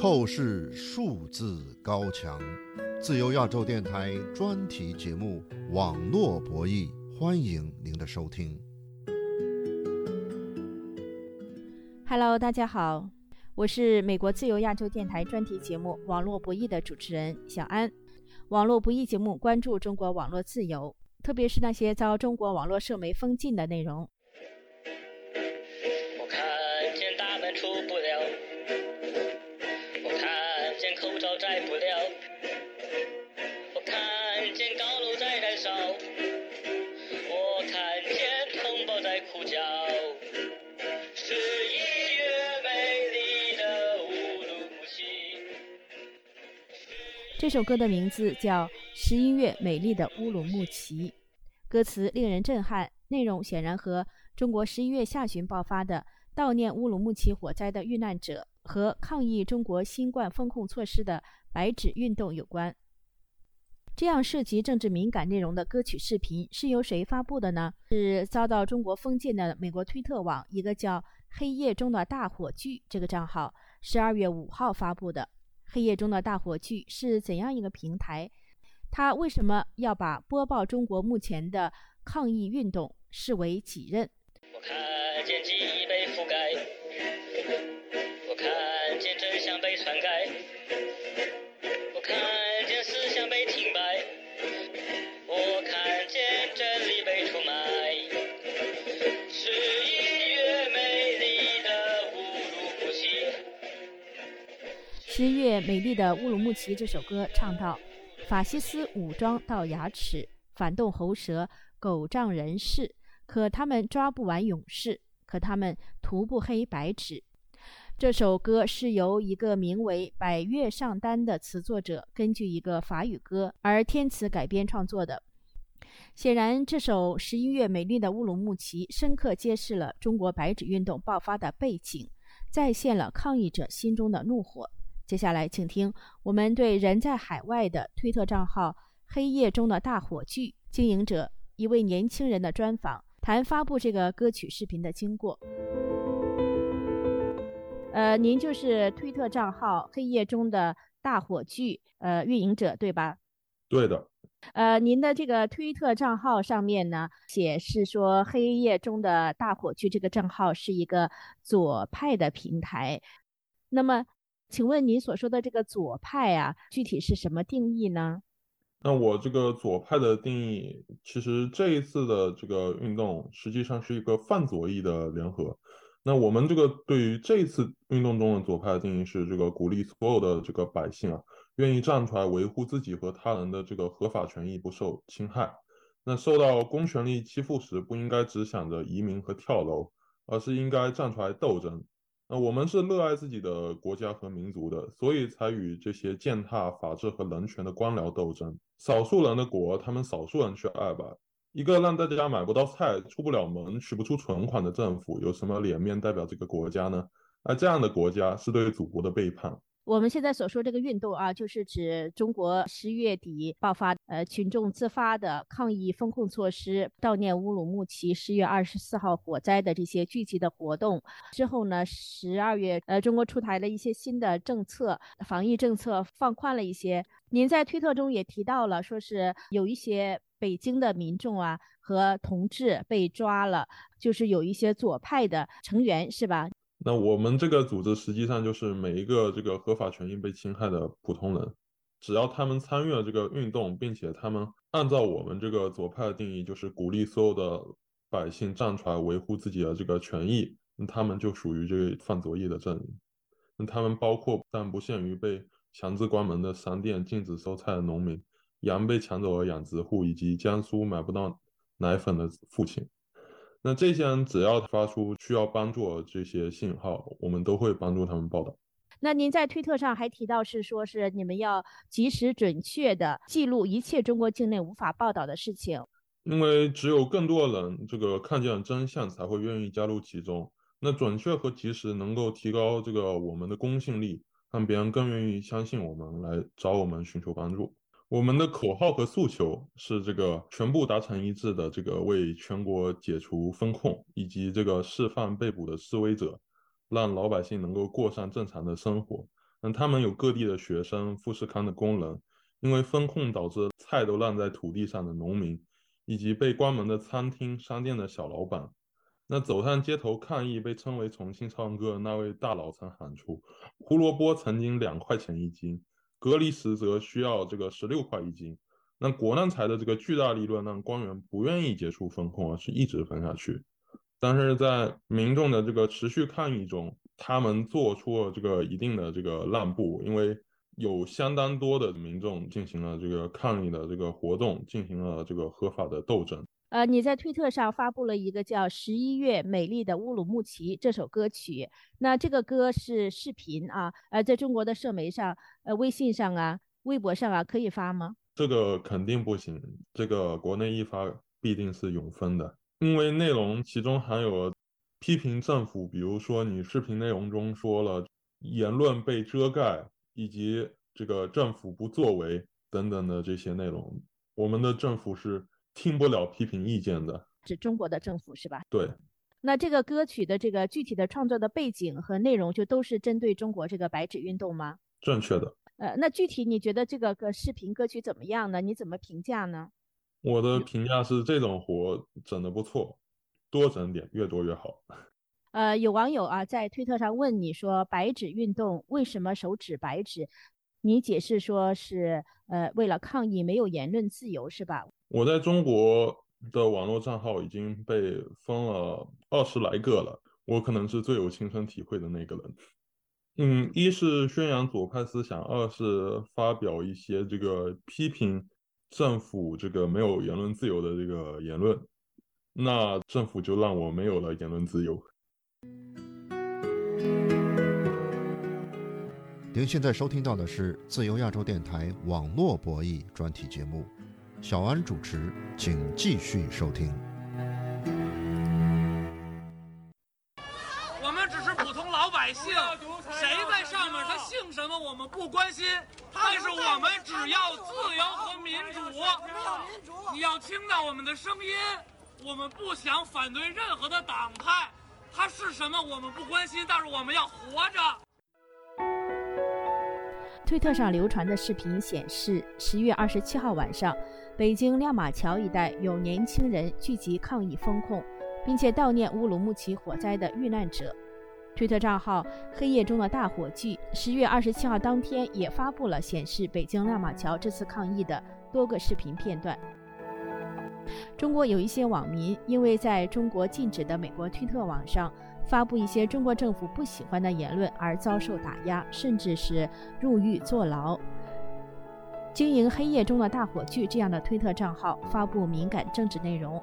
透视数字高墙，自由亚洲电台专题节目《网络博弈》，欢迎您的收听。Hello，大家好，我是美国自由亚洲电台专题节目《网络博弈》的主持人小安。网络博弈节目关注中国网络自由，特别是那些遭中国网络社媒封禁的内容。我看见大门出不了，这首歌的名字叫《十一月美丽的乌鲁木齐》，歌词令人震撼，内容显然和中国十一月下旬爆发的悼念乌鲁木齐火灾的遇难者和抗议中国新冠风控措施的白纸运动有关。这样涉及政治敏感内容的歌曲视频是由谁发布的呢？是遭到中国封禁的美国推特网一个叫“黑夜中的大火炬”这个账号十二月五号发布的。黑夜中的大火炬是怎样一个平台？他为什么要把播报中国目前的抗疫运动视为己任？我看见记忆被覆盖，十一月美丽的乌鲁木齐这首歌唱道：“法西斯武装到牙齿，反动喉舌，狗仗人势。可他们抓不完勇士，可他们涂不黑白纸。”这首歌是由一个名为百越上丹的词作者根据一个法语歌而填词改编创作的。显然，这首《十一月美丽的乌鲁木齐》深刻揭示了中国白纸运动爆发的背景，再现了抗议者心中的怒火。接下来，请听我们对人在海外的推特账号“黑夜中的大火炬”经营者一位年轻人的专访，谈发布这个歌曲视频的经过。呃，您就是推特账号“黑夜中的大火炬”呃运营者对吧？对的，呃，您的这个推特账号上面呢，写是说“黑夜中的大火炬”这个账号是一个左派的平台。那么，请问您所说的这个左派啊，具体是什么定义呢？那我这个左派的定义，其实这一次的这个运动实际上是一个泛左翼的联合。那我们这个对于这一次运动中的左派的定义是，这个鼓励所有的这个百姓啊，愿意站出来维护自己和他人的这个合法权益不受侵害。那受到公权力欺负时，不应该只想着移民和跳楼，而是应该站出来斗争。那我们是热爱自己的国家和民族的，所以才与这些践踏法治和人权的官僚斗争。少数人的国，他们少数人去爱吧。一个让大家买不到菜、出不了门、取不出存款的政府，有什么脸面代表这个国家呢？而这样的国家是对祖国的背叛。我们现在所说这个运动啊，就是指中国十月底爆发，呃，群众自发的抗议风控措施、悼念乌鲁木齐十月二十四号火灾的这些聚集的活动。之后呢，十二月，呃，中国出台了一些新的政策，防疫政策放宽了一些。您在推特中也提到了，说是有一些北京的民众啊和同志被抓了，就是有一些左派的成员，是吧？那我们这个组织实际上就是每一个这个合法权益被侵害的普通人，只要他们参与了这个运动，并且他们按照我们这个左派的定义，就是鼓励所有的百姓站出来维护自己的这个权益，那他们就属于这个犯左翼的阵营。那他们包括但不限于被强制关门的商店、禁止收菜的农民、羊被抢走的养殖户，以及江苏买不到奶粉的父亲。那这些人只要发出需要帮助的这些信号，我们都会帮助他们报道。那您在推特上还提到是说是你们要及时准确的记录一切中国境内无法报道的事情，因为只有更多人这个看见了真相，才会愿意加入其中。那准确和及时能够提高这个我们的公信力，让别人更愿意相信我们，来找我们寻求帮助。我们的口号和诉求是这个全部达成一致的，这个为全国解除风控以及这个释放被捕的示威者，让老百姓能够过上正常的生活。那，他们有各地的学生、富士康的工人，因为风控导致菜都烂在土地上的农民，以及被关门的餐厅、商店的小老板。那走上街头抗议，被称为重庆唱歌那位大佬曾喊出：“胡萝卜曾经两块钱一斤，隔离时则需要这个十六块一斤。”那国难财的这个巨大利润让官员不愿意结束风控，而是一直分下去。但是在民众的这个持续抗议中，他们做出了这个一定的这个让步，因为有相当多的民众进行了这个抗议的这个活动，进行了这个合法的斗争。呃，你在推特上发布了一个叫《十一月美丽的乌鲁木齐》这首歌曲，那这个歌是视频啊，呃，在中国的社媒上，呃，微信上啊，微博上啊，可以发吗？这个肯定不行，这个国内一发必定是永分的，因为内容其中含有批评政府，比如说你视频内容中说了言论被遮盖，以及这个政府不作为等等的这些内容，我们的政府是。听不了批评意见的，指中国的政府是吧？对。那这个歌曲的这个具体的创作的背景和内容，就都是针对中国这个白纸运动吗？正确的。呃，那具体你觉得这个个视频歌曲怎么样呢？你怎么评价呢？我的评价是这种活整的不错，多整点，越多越好。呃，有网友啊在推特上问你说，白纸运动为什么手指白纸？你解释说是呃为了抗议没有言论自由是吧？我在中国的网络账号已经被封了二十来个了，我可能是最有亲身体会的那个人。嗯，一是宣扬左派思想，二是发表一些这个批评政府这个没有言论自由的这个言论，那政府就让我没有了言论自由。您现在收听到的是自由亚洲电台网络博弈专题节目。小安主持，请继续收听。我们只是普通老百姓，谁在上面，他姓什么，我们不关心。但是我们只要自由和民主。你要听到我们的声音，我们不想反对任何的党派，他是什么我们不关心，但是我们要活着。推特上流传的视频显示，十月二十七号晚上。北京亮马桥一带有年轻人聚集抗议风控，并且悼念乌鲁木齐火灾的遇难者。推特账号“黑夜中的大火炬”十月二十七号当天也发布了显示北京亮马桥这次抗议的多个视频片段。中国有一些网民因为在中国禁止的美国推特网上发布一些中国政府不喜欢的言论而遭受打压，甚至是入狱坐牢。经营黑夜中的大火炬这样的推特账号发布敏感政治内容，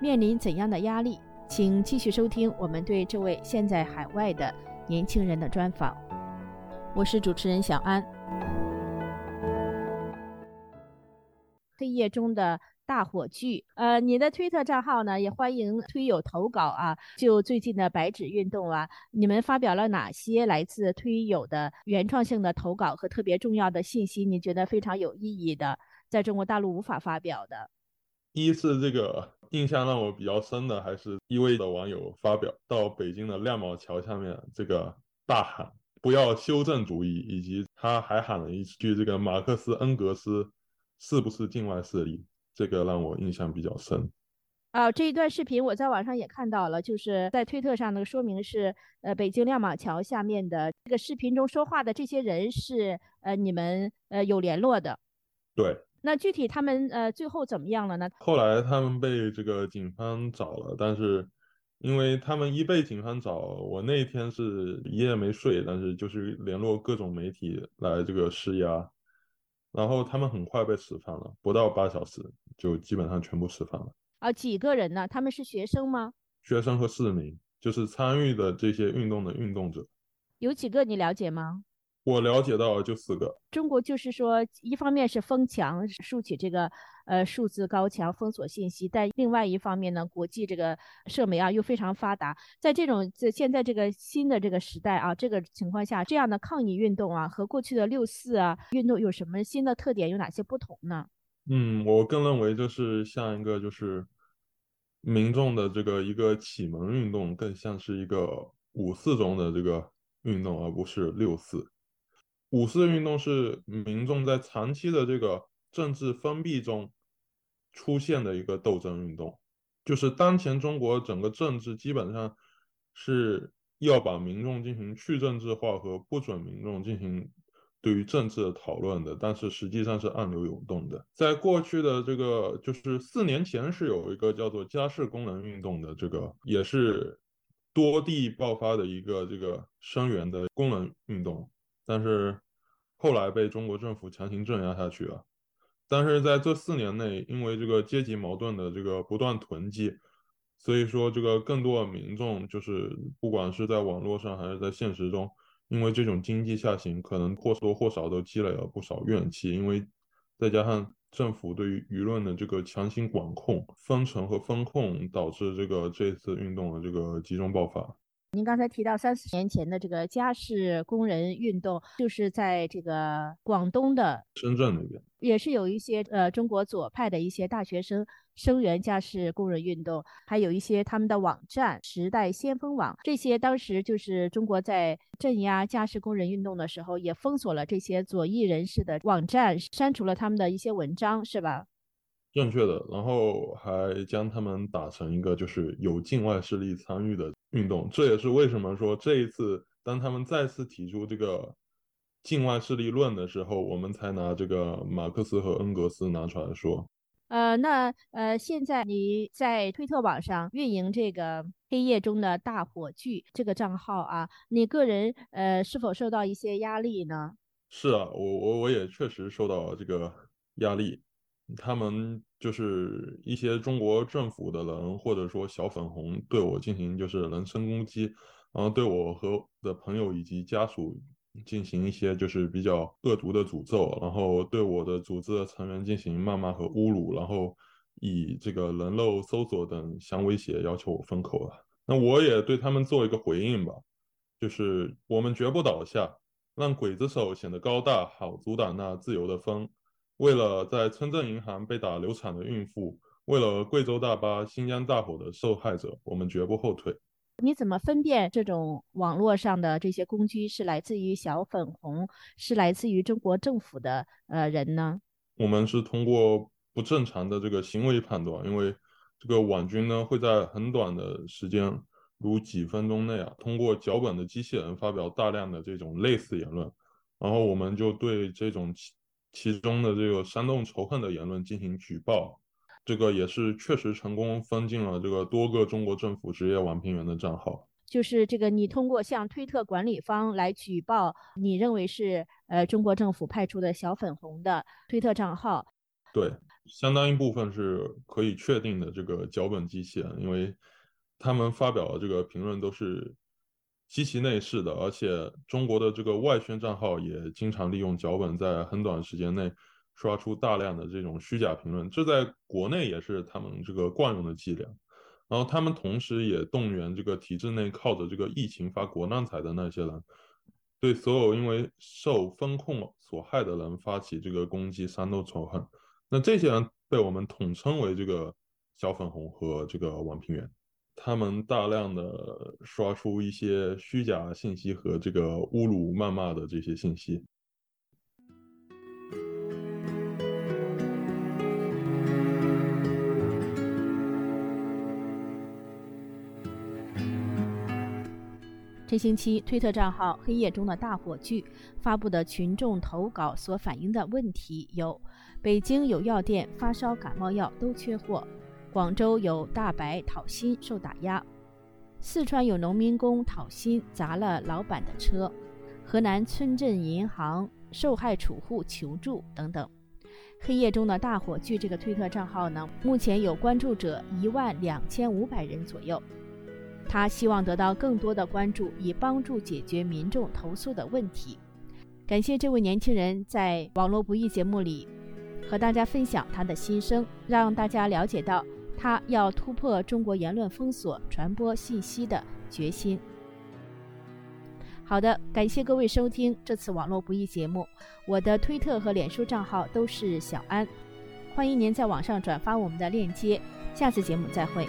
面临怎样的压力？请继续收听我们对这位现在海外的年轻人的专访。我是主持人小安。黑夜中的。大火炬，呃，你的推特账号呢也欢迎推友投稿啊。就最近的白纸运动啊，你们发表了哪些来自推友的原创性的投稿和特别重要的信息？你觉得非常有意义的，在中国大陆无法发表的？一是这个印象让我比较深的，还是一位的网友发表到北京的亮马桥下面这个大喊“不要修正主义”，以及他还喊了一句“这个马克思恩格斯是不是境外势力”。这个让我印象比较深，啊，这一段视频我在网上也看到了，就是在推特上那个说明是，呃，北京亮马桥下面的这个视频中说话的这些人是，呃，你们呃有联络的，对，那具体他们呃最后怎么样了呢？后来他们被这个警方找了，但是因为他们一被警方找，我那一天是一夜没睡，但是就是联络各种媒体来这个施压。然后他们很快被释放了，不到八小时就基本上全部释放了。啊，几个人呢？他们是学生吗？学生和市民，就是参与的这些运动的运动者。有几个你了解吗？我了解到就四个。中国就是说，一方面是封墙，竖起这个呃数字高墙封锁信息，但另外一方面呢，国际这个社媒啊又非常发达。在这种在现在这个新的这个时代啊，这个情况下，这样的抗议运动啊，和过去的六四啊运动有什么新的特点？有哪些不同呢？嗯，我更认为就是像一个就是民众的这个一个启蒙运动，更像是一个五四中的这个运动，而不是六四。五四运动是民众在长期的这个政治封闭中出现的一个斗争运动，就是当前中国整个政治基本上是要把民众进行去政治化和不准民众进行对于政治的讨论的，但是实际上是暗流涌动的。在过去的这个就是四年前是有一个叫做家事功能运动的，这个也是多地爆发的一个这个声援的功能运动。但是后来被中国政府强行镇压下去了。但是在这四年内，因为这个阶级矛盾的这个不断囤积，所以说这个更多的民众就是不管是在网络上还是在现实中，因为这种经济下行，可能或多或少都积累了不少怨气。因为再加上政府对于舆论的这个强行管控、封城和封控，导致这个这次运动的这个集中爆发。您刚才提到三四年前的这个家事工人运动，就是在这个广东的深圳那边，也是有一些呃中国左派的一些大学生声援家事工人运动，还有一些他们的网站时代先锋网，这些当时就是中国在镇压家事工人运动的时候，也封锁了这些左翼人士的网站，删除了他们的一些文章，是吧？正确的，然后还将他们打成一个就是有境外势力参与的运动，这也是为什么说这一次当他们再次提出这个境外势力论的时候，我们才拿这个马克思和恩格斯拿出来说。呃，那呃，现在你在推特网上运营这个黑夜中的大火炬这个账号啊，你个人呃是否受到一些压力呢？是啊，我我我也确实受到这个压力。他们就是一些中国政府的人，或者说小粉红，对我进行就是人身攻击，然后对我和的朋友以及家属进行一些就是比较恶毒的诅咒，然后对我的组织的成员进行谩骂和侮辱，然后以这个人肉搜索等相威胁，要求我封口了。那我也对他们做一个回应吧，就是我们绝不倒下，让刽子手显得高大，好阻挡那自由的风。为了在村镇银行被打流产的孕妇，为了贵州大巴、新疆大火的受害者，我们绝不后退。你怎么分辨这种网络上的这些攻击是来自于小粉红，是来自于中国政府的呃人呢？我们是通过不正常的这个行为判断，因为这个网军呢会在很短的时间，如几分钟内啊，通过脚本的机器人发表大量的这种类似言论，然后我们就对这种。其中的这个煽动仇恨的言论进行举报，这个也是确实成功封禁了这个多个中国政府职业网评员的账号。就是这个，你通过向推特管理方来举报，你认为是呃中国政府派出的小粉红的推特账号？对，相当一部分是可以确定的这个脚本机器人，因为他们发表的这个评论都是。极其内饰的，而且中国的这个外宣账号也经常利用脚本，在很短时间内刷出大量的这种虚假评论，这在国内也是他们这个惯用的伎俩。然后他们同时也动员这个体制内靠着这个疫情发国难财的那些人，对所有因为受风控所害的人发起这个攻击、煽动仇恨。那这些人被我们统称为这个小粉红和这个网评员。他们大量的刷出一些虚假信息和这个侮辱、谩骂的这些信息。这星期，推特账号“黑夜中的大火炬”发布的群众投稿所反映的问题有：北京有药店发烧感冒药都缺货。广州有大白讨薪受打压，四川有农民工讨薪砸了老板的车，河南村镇银行受害储户求助等等。黑夜中的大火炬这个推特账号呢，目前有关注者一万两千五百人左右。他希望得到更多的关注，以帮助解决民众投诉的问题。感谢这位年轻人在网络不易节目里和大家分享他的心声，让大家了解到。他要突破中国言论封锁、传播信息的决心。好的，感谢各位收听这次网络不易节目。我的推特和脸书账号都是小安，欢迎您在网上转发我们的链接。下次节目再会。